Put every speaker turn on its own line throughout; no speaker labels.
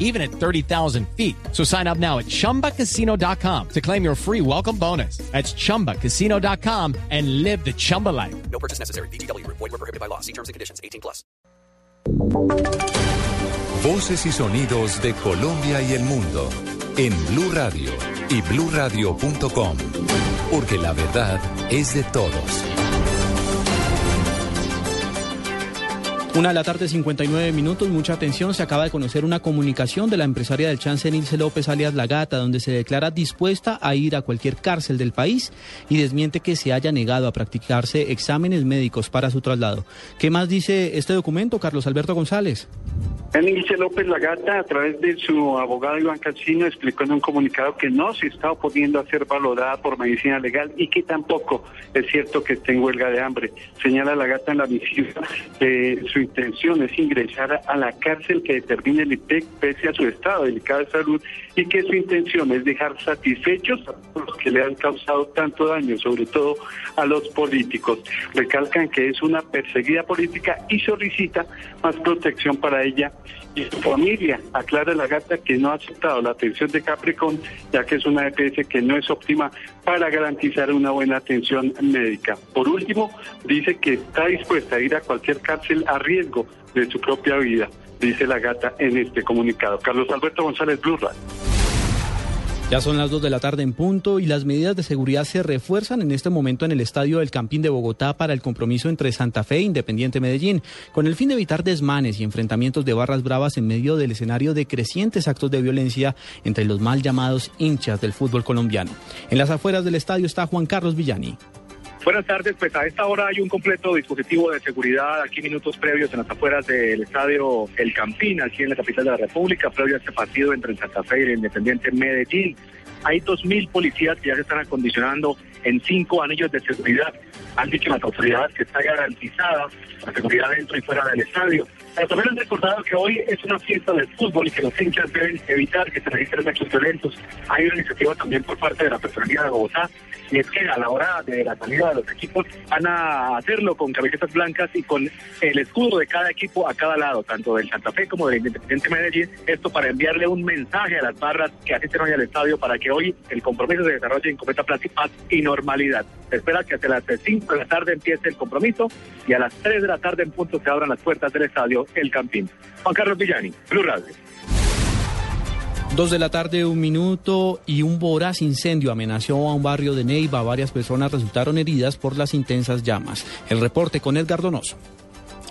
even at 30,000 feet. So sign up now at chumbacasino.com to claim your free welcome bonus. That's chumbacasino.com and live the Chumba life.
No purchase necessary. BGW. Void were prohibited by law. See terms and conditions. 18 plus.
Voces y sonidos de Colombia y el mundo en Blue Radio y bluradio.com. Porque la verdad es de todos.
Una de la tarde, 59 minutos. Mucha atención. Se acaba de conocer una comunicación de la empresaria del chance Nilce López alias La Gata, donde se declara dispuesta a ir a cualquier cárcel del país y desmiente que se haya negado a practicarse exámenes médicos para su traslado. ¿Qué más dice este documento, Carlos Alberto González?
Nilce López Lagata, a través de su abogado Iván Calcino, explicó en un comunicado que no se está oponiendo a ser valorada por medicina legal y que tampoco es cierto que esté en huelga de hambre. Señala Lagata en la misiva que su intención es ingresar a la cárcel que determine el IPEC pese a su estado delicado de salud y que su intención es dejar satisfechos a los que le han causado tanto daño, sobre todo a los políticos. Recalcan que es una perseguida política y solicita más protección para ella y su familia. Aclara la gata que no ha aceptado la atención de Capricorn, ya que es una EPS que no es óptima para garantizar una buena atención médica. Por último, dice que está dispuesta a ir a cualquier cárcel a riesgo de su propia vida, dice la gata en este comunicado. Carlos Alberto González Blue
Ya son las 2 de la tarde en punto y las medidas de seguridad se refuerzan en este momento en el estadio del Campín de Bogotá para el compromiso entre Santa Fe e Independiente Medellín, con el fin de evitar desmanes y enfrentamientos de barras bravas en medio del escenario de crecientes actos de violencia entre los mal llamados hinchas del fútbol colombiano. En las afueras del estadio está Juan Carlos Villani.
Buenas tardes, pues a esta hora hay un completo dispositivo de seguridad aquí minutos previos en las afueras del estadio El Campín, aquí en la capital de la República, previo a este partido entre el Santa Fe y el Independiente Medellín. Hay dos mil policías que ya se están acondicionando en cinco anillos de seguridad. Han dicho las autoridades que está garantizada la seguridad dentro y fuera del estadio. Pero también han recordado que hoy es una fiesta del fútbol y que los hinchas deben evitar que se registren hechos violentos. Hay una iniciativa también por parte de la Personalidad de Bogotá y es que a la hora de la salida de los equipos van a hacerlo con camisetas blancas y con el escudo de cada equipo a cada lado, tanto del Santa Fe como del Independiente Medellín, esto para enviarle un mensaje a las barras que asisten hoy al estadio para que hoy el compromiso se desarrolle en completa paz y normalidad. Se espera que hasta las 5 de la tarde empiece el compromiso y a las 3 de la tarde en punto se abran las puertas del estadio El Campín. Juan Carlos Villani, Blue Radio.
Dos de la tarde, un minuto y un voraz incendio amenazó a un barrio de Neiva. Varias personas resultaron heridas por las intensas llamas. El reporte con Edgar Donoso.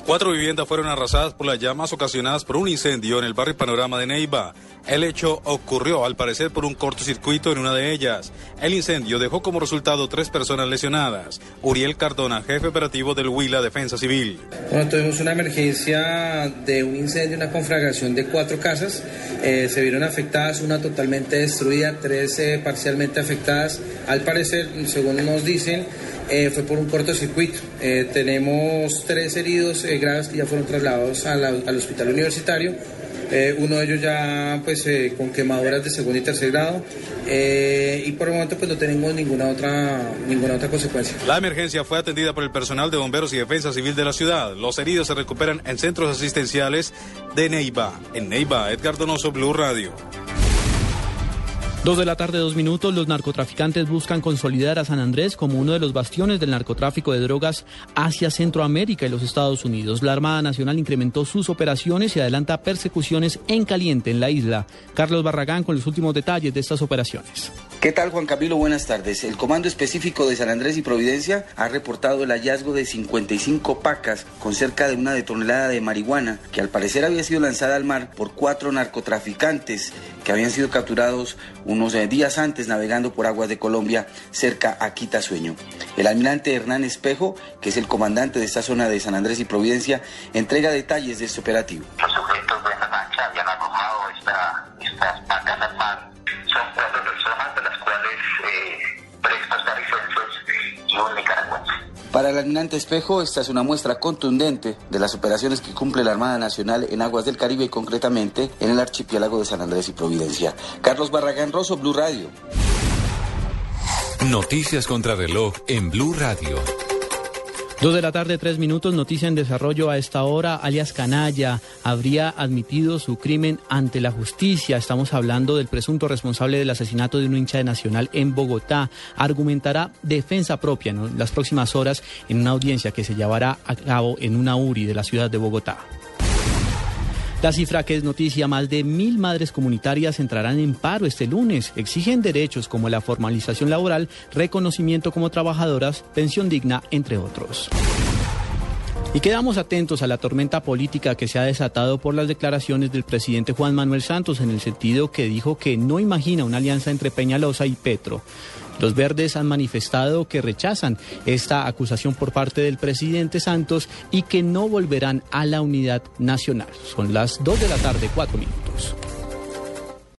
Cuatro viviendas fueron arrasadas por las llamas ocasionadas por un incendio en el barrio Panorama de Neiva. El hecho ocurrió, al parecer, por un cortocircuito en una de ellas. El incendio dejó como resultado tres personas lesionadas. Uriel Cardona, jefe operativo del Huila Defensa Civil.
Bueno, tuvimos una emergencia de un incendio, una conflagración de cuatro casas. Eh, se vieron afectadas, una totalmente destruida, tres eh, parcialmente afectadas. Al parecer, según nos dicen, eh, fue por un cortocircuito. Eh, tenemos tres heridos eh, graves que ya fueron trasladados al hospital universitario. Eh, uno de ellos ya pues eh, con quemaduras de segundo y tercer grado y por el momento pues no tenemos ninguna otra ninguna otra consecuencia.
La emergencia fue atendida por el personal de bomberos y defensa civil de la ciudad. Los heridos se recuperan en centros asistenciales de Neiva. En Neiva, Edgar Donoso, Blue Radio.
Dos de la tarde, dos minutos. Los narcotraficantes buscan consolidar a San Andrés como uno de los bastiones del narcotráfico de drogas hacia Centroamérica y los Estados Unidos. La Armada Nacional incrementó sus operaciones y adelanta persecuciones en caliente en la isla. Carlos Barragán con los últimos detalles de estas operaciones.
¿Qué tal Juan Camilo? Buenas tardes. El Comando Específico de San Andrés y Providencia ha reportado el hallazgo de 55 pacas con cerca de una tonelada de marihuana que al parecer había sido lanzada al mar por cuatro narcotraficantes que habían sido capturados unos eh, días antes navegando por aguas de Colombia cerca a Quitasueño. El almirante Hernán Espejo, que es el comandante de esta zona de San Andrés y Providencia, entrega detalles de este operativo. Para el almirante Espejo, esta es una muestra contundente de las operaciones que cumple la Armada Nacional en aguas del Caribe y concretamente en el archipiélago de San Andrés y Providencia. Carlos Barragán Rosso, Blue Radio.
Noticias contra reloj en Blue Radio.
Dos de la tarde, tres minutos, noticia en desarrollo a esta hora. Alias Canalla habría admitido su crimen ante la justicia. Estamos hablando del presunto responsable del asesinato de un hincha de Nacional en Bogotá. Argumentará defensa propia en las próximas horas en una audiencia que se llevará a cabo en una URI de la ciudad de Bogotá. La cifra que es noticia, más de mil madres comunitarias entrarán en paro este lunes. Exigen derechos como la formalización laboral, reconocimiento como trabajadoras, pensión digna, entre otros. Y quedamos atentos a la tormenta política que se ha desatado por las declaraciones del presidente Juan Manuel Santos en el sentido que dijo que no imagina una alianza entre Peñalosa y Petro. Los verdes han manifestado que rechazan esta acusación por parte del presidente Santos y que no volverán a la unidad nacional. Son las 2 de la tarde, cuatro minutos.